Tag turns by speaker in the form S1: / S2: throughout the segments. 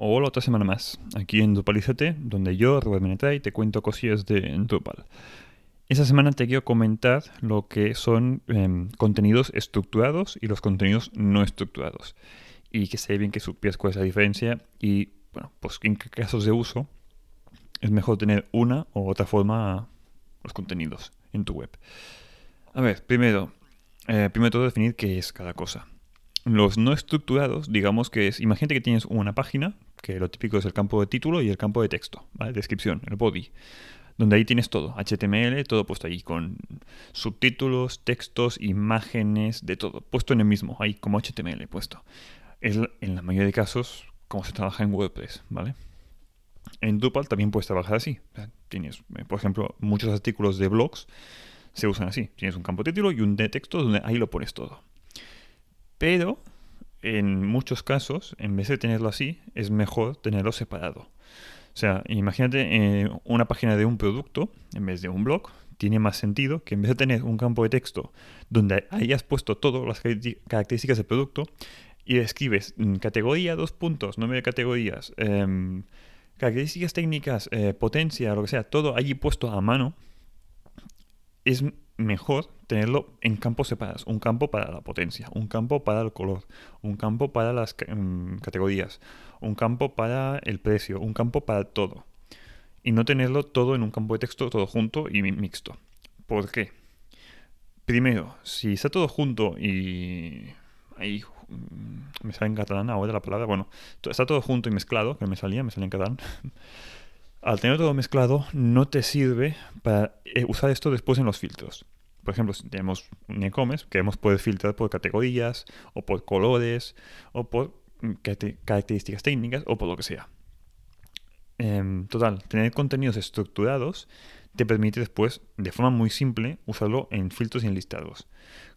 S1: Hola otra semana más, aquí en Drupalízate, donde yo, Robert Menetray, te cuento cosillas de Drupal. Esta semana te quiero comentar lo que son em, contenidos estructurados y los contenidos no estructurados. Y que sé bien que supieras cuál es la diferencia y, bueno, pues en qué casos de uso es mejor tener una u otra forma los contenidos en tu web. A ver, primero, eh, primero todo definir qué es cada cosa. Los no estructurados, digamos que es, imagínate que tienes una página, que lo típico es el campo de título y el campo de texto, ¿vale? Descripción, el body, donde ahí tienes todo, HTML, todo puesto ahí, con subtítulos, textos, imágenes, de todo, puesto en el mismo, ahí como HTML puesto. Es en la mayoría de casos como se trabaja en WordPress, ¿vale? En Drupal también puedes trabajar así. tienes, eh, por ejemplo, muchos artículos de blogs se usan así. Tienes un campo de título y un de texto donde ahí lo pones todo. Pero en muchos casos, en vez de tenerlo así, es mejor tenerlo separado. O sea, imagínate eh, una página de un producto en vez de un blog. Tiene más sentido que en vez de tener un campo de texto donde hayas puesto todas las características del producto y escribes mm, categoría, dos puntos, nombre de categorías, em, características técnicas, eh, potencia, lo que sea, todo allí puesto a mano, es mejor tenerlo en campos separados. Un campo para la potencia, un campo para el color, un campo para las mm, categorías, un campo para el precio, un campo para todo. Y no tenerlo todo en un campo de texto, todo junto y mixto. ¿Por qué? Primero, si está todo junto y ahí mm, me sale en catalán ahora la palabra, bueno, está todo junto y mezclado, que me salía, me salía en catalán. Al tener todo mezclado, no te sirve para eh, usar esto después en los filtros. Por ejemplo, si tenemos un e-commerce, queremos poder filtrar por categorías, o por colores, o por mm, características técnicas, o por lo que sea. Em, total, tener contenidos estructurados te permite después, de forma muy simple, usarlo en filtros y en listados.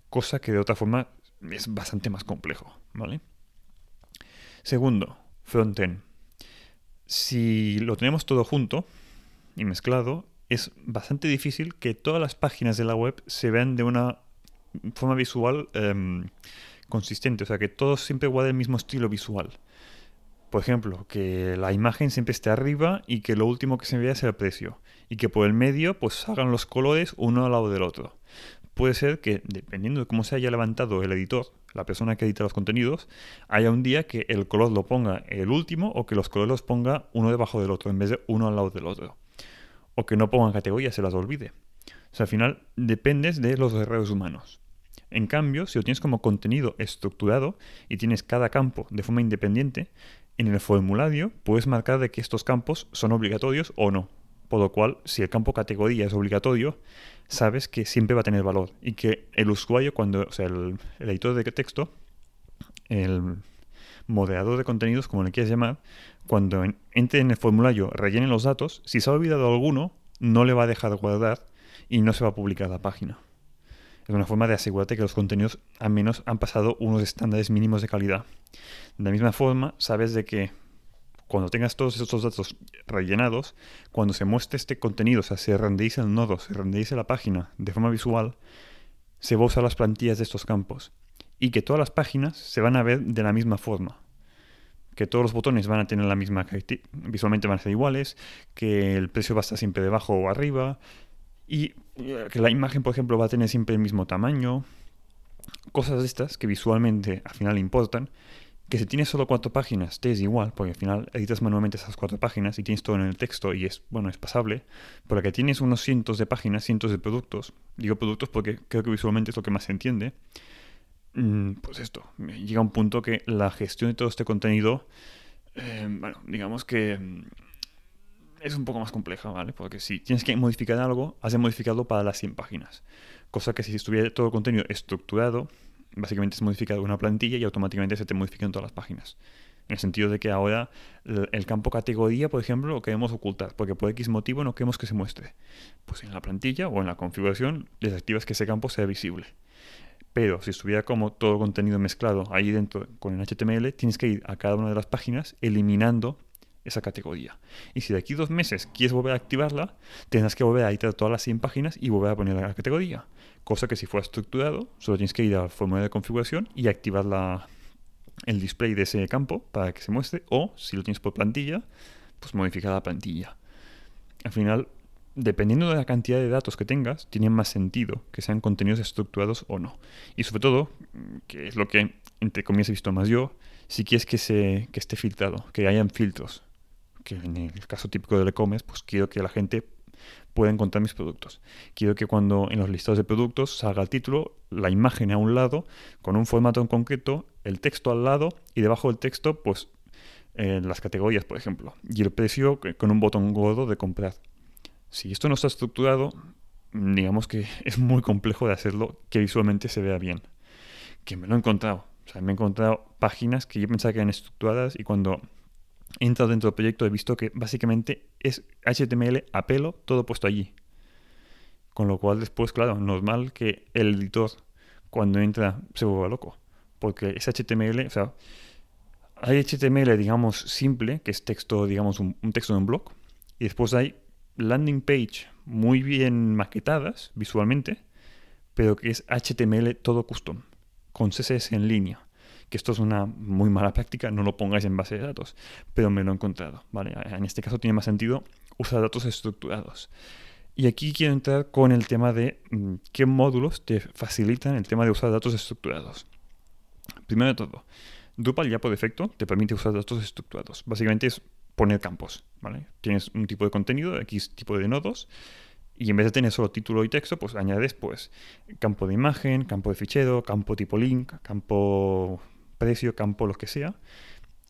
S1: Cosa que de otra forma es bastante más complejo, ¿vale? Segundo, frontend si lo tenemos todo junto y mezclado, es bastante difícil que todas las páginas de la web se vean de una forma visual em, consistente, o sea, que todos siempre guarden el mismo estilo visual. Por ejemplo, que la imagen siempre esté arriba y que lo último que se vea sea el precio. Y que por el medio pues hagan los colores uno al lado del otro. Puede ser que, dependiendo de cómo se haya levantado el editor, la persona que edita los contenidos, haya un día que el color lo ponga el último o que los colores los ponga uno debajo del otro en vez de uno al lado del otro. O que no pongan categorías, se las olvide. O sea, al final dependes de los errores humanos. En cambio, si lo tienes como contenido estructurado y tienes cada campo de forma independiente, en el formulario puedes marcar de que estos campos son obligatorios o no. Por lo cual, si el campo categoría es obligatorio, sabes que siempre va a tener valor y que el usuario, cuando, o sea, el, editor de texto, el moderador de contenidos, como le quieras llamar, cuando entre en el formulario, rellene los datos, si se ha olvidado alguno, no le va a dejar guardar y no se va a publicar la página. Es una forma de asegurarte que los contenidos al menos han pasado unos estándares mínimos de calidad. De la misma forma, sabes de que cuando tengas todos estos datos rellenados, cuando se muestre este contenido, o sea, se renderice el nodo, se renderice la página de forma visual, se va a usar las plantillas de estos campos. Y que todas las páginas se van a ver de la misma forma. Que todos los botones van a tener la misma visualmente van a ser iguales, que el precio va a estar siempre debajo o arriba, y eh, que la imagen, por ejemplo, va a tener siempre el mismo tamaño. Cosas de estas que visualmente al final importan que si tienes solo cuatro páginas te es igual, porque al final editas manualmente esas cuatro páginas y tienes todo en el texto y es, bueno, es pasable, pero que tienes unos cientos de páginas, cientos de productos, digo productos porque creo que visualmente es lo que más se entiende, mm, pues esto, llega un punto que la gestión de todo este contenido, eh, bueno, digamos que mm, es un poco más compleja, ¿vale? Porque si tienes que modificar algo, has de modificarlo para las 100 páginas. Cosa que si estuviera todo el contenido estructurado, básicamente es modificar una plantilla y automáticamente se te modifican todas las páginas. En el sentido de que ahora el campo categoría, por ejemplo, lo queremos ocultar, porque por X motivo no queremos que se muestre. Pues en la plantilla o en la configuración desactivas que ese campo sea visible. Pero si estuviera como todo contenido mezclado ahí dentro con el HTML, tienes que ir a cada una de las páginas eliminando esa categoría. Y si de aquí dos meses quieres volver a activarla, tendrás que volver a editar todas las 100 páginas y volver a poner la categoría. Cosa que si fuera estructurado, solo tienes que ir al formulario de configuración y activar la, el display de ese campo para que se muestre, o si lo tienes por plantilla, pues modificar la plantilla. Al final, dependiendo de la cantidad de datos que tengas, tiene más sentido que sean contenidos estructurados o no. Y sobre todo, que es lo que entre comillas he visto más yo, si quieres que, se, que esté filtrado, que hayan filtros. Que en el caso típico del e-commerce, pues quiero que la gente pueda encontrar mis productos. Quiero que cuando en los listados de productos salga el título, la imagen a un lado, con un formato en concreto, el texto al lado y debajo del texto, pues las categorías, por ejemplo, y el precio con un botón gordo de comprar. Si esto no está estructurado, digamos que es muy complejo de hacerlo que visualmente se vea bien. Que me lo he encontrado. O sea, me he encontrado páginas que yo pensaba que eran estructuradas y cuando he entrado dentro del proyecto he visto que básicamente es HTML a pelo, todo puesto allí. Con lo cual después, claro, normal que el editor cuando entra se vuelva loco. Porque es HTML, o sea, hay HTML, digamos, simple, que es texto, digamos, un, texto de un blog. Y después hay landing page muy bien maquetadas visualmente, pero que es HTML todo custom, con CSS en línea. Que esto es una muy mala práctica, no lo pongáis en base de datos, pero me lo he encontrado. ¿vale? En este caso tiene más sentido usar datos estructurados. Y aquí quiero entrar con el tema de mm, qué módulos te facilitan el tema de usar datos estructurados. Primero de todo, Drupal ya por defecto te permite usar datos estructurados. Básicamente es poner campos, ¿vale? Tienes un tipo de contenido, X tipo de nodos, y en vez de tener solo título y texto, pues añades pues campo de imagen, campo de fichero, campo tipo link, campo precio, campo lo que sea,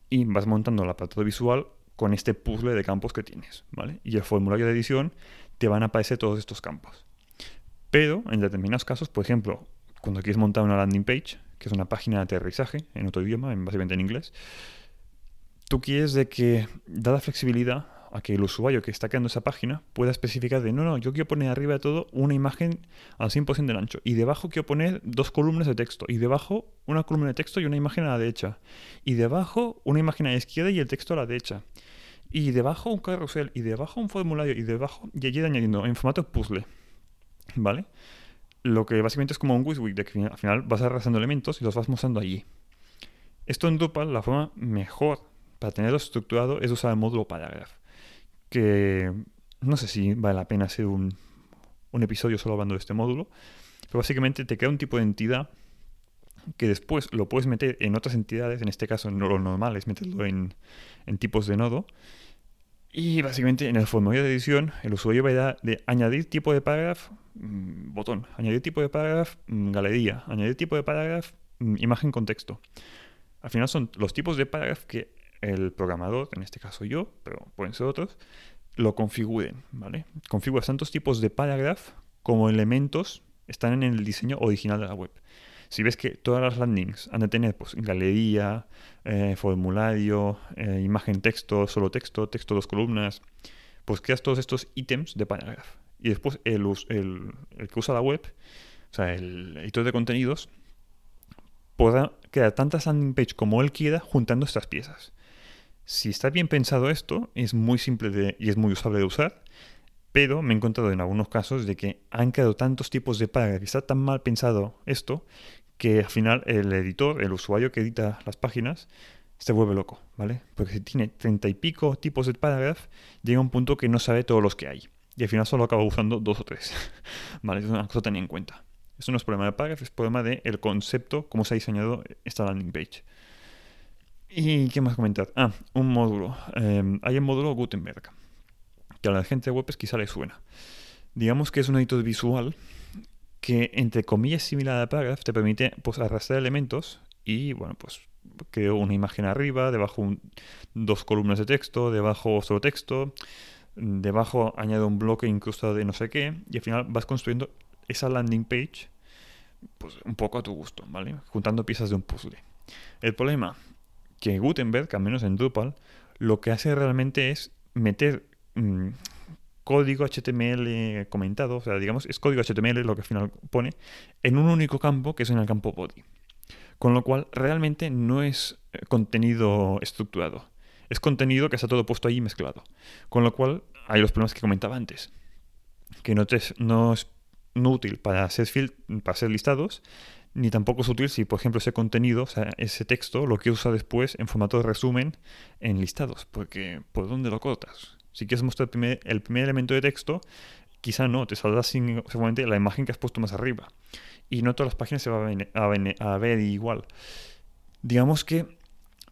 S1: y vas montando la apartado visual con este puzzle de campos que tienes, ¿vale? Y el formulario de edición te van a aparecer todos estos campos. Pero en determinados casos, por ejemplo, cuando quieres montar una landing page, que es una página de aterrizaje en otro idioma, básicamente en inglés, tú quieres de que, dada flexibilidad, a que el usuario que está creando esa página pueda especificar de, no, no, yo quiero poner arriba de todo una imagen al 100% del ancho, y debajo quiero poner dos columnas de texto, y debajo una columna de texto y una imagen a la derecha, y debajo una imagen a la izquierda y el texto a la derecha, y debajo un carrusel, y debajo un formulario, y debajo, y allí añadiendo en formato puzzle, ¿vale? lo que básicamente es como un WYSIWYG, de que al final vas arrasando elementos y los vas mostrando allí. Esto en Drupal, la forma mejor para tenerlo estructurado es usar el módulo Paragraph, que no sé si vale la pena hacer un, episodio solo hablando de este módulo, pero básicamente te crea un tipo de entidad que después lo puedes meter en otras entidades, en este caso no lo normal es meterlo en, en tipos de nodo, y básicamente en el formulario de edición el usuario va a dar de añadir tipo de parágrafo, mm, botón, añadir tipo de parágrafo, mm, galería, añadir tipo de parágrafo, mm, imagen contexto. Al final son los tipos de parágrafo que el programador, en este caso yo, pero pueden ser otros, lo configuren, ¿vale? Configuras tantos tipos de parágrafo como elementos están en el diseño original de la web. Si ves que todas las landings han de tener pues, galería, eh, formulario, eh, imagen texto, solo texto, texto dos columnas, pues creas todos estos ítems de parágrafo. Y después el, el, el, que usa la web, o sea, el editor de contenidos, podrá crear tantas landing page como él quiera juntando estas piezas. Si está bien pensado esto, es muy simple de, y es muy usable de usar, pero me he encontrado en algunos casos de que han creado tantos tipos de parágrafos y está tan mal pensado esto que al final el editor, el usuario que edita las páginas, se vuelve loco, ¿vale? Porque si tiene treinta y pico tipos de parágrafos, llega a un punto que no sabe todos los que hay. Y al final solo acaba usando dos o tres. ¿Vale? Es una cosa a tener en cuenta. Eso no es problema de parágrafo, es problema del concepto, cómo se ha diseñado esta landing page. ¿Y qué más comentar? Ah, un módulo. Em, hay el módulo Gutenberg, que a la gente de web quizá le suena. Digamos que es un editor visual que entre comillas similar a Paragraph te permite pues arrastrar elementos y bueno pues creo una imagen arriba, debajo dos columnas de texto, debajo otro texto, debajo añado un bloque incrustado de no sé qué y al final vas construyendo esa landing page pues un poco a tu gusto, ¿vale? Juntando piezas de un puzzle. El problema que Gutenberg, al menos en Drupal, lo que hace realmente es meter mm, código HTML comentado, o sea, digamos, es código HTML lo que al final pone, en un único campo que es en el campo body. Con lo cual, realmente no es eh, contenido estructurado. Es contenido que está todo puesto ahí mezclado. Con lo cual, hay los problemas que comentaba antes. Que no, no es no útil para hacer, para hacer listados, ni tampoco es útil si, por ejemplo, ese contenido, o sea, ese texto, lo quieres usar después en formato de resumen en listados, porque ¿por dónde lo cortas? Si quieres mostrar el primer, el primer elemento de texto, quizá no, te saldrá sin, seguramente la imagen que has puesto más arriba. Y no todas las páginas se van a, ver igual. Digamos que,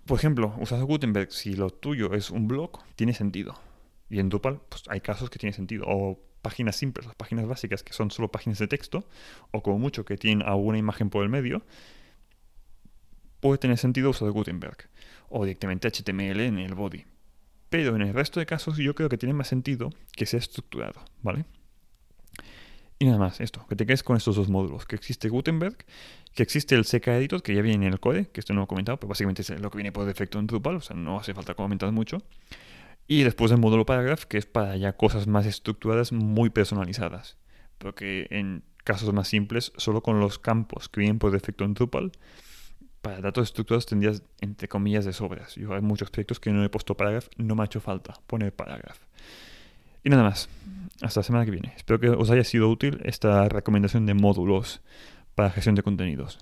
S1: por ejemplo, usando Gutenberg, si lo tuyo es un blog, tiene sentido. Y en Drupal, pues hay casos que tiene sentido. O páginas simples, las páginas básicas que son solo páginas de texto, o como mucho que tienen alguna imagen por el medio, puede tener sentido usar Gutenberg. O directamente HTML en el body. Pero en el resto de casos yo creo que tiene más sentido que sea estructurado, ¿vale? Y nada más, esto, que te quedes con estos dos módulos, que existe Gutenberg, que existe el CK Editor, que ya viene en el code, que esto no lo he comentado, pero básicamente es lo que viene por defecto en Drupal, o sea, no hace falta comentar mucho. Y después el módulo Paragraph, que es para ya cosas más estructuradas, muy personalizadas. Porque en casos más simples, solo con los campos que vienen por defecto en Drupal, para datos estructurados tendrías, entre comillas, de sobras. Yo hay muchos proyectos que no he puesto Paragraph, no me ha hecho falta poner Paragraph. Y nada más. Hasta la semana que viene. Espero que os haya sido útil esta recomendación de módulos para gestión de contenidos.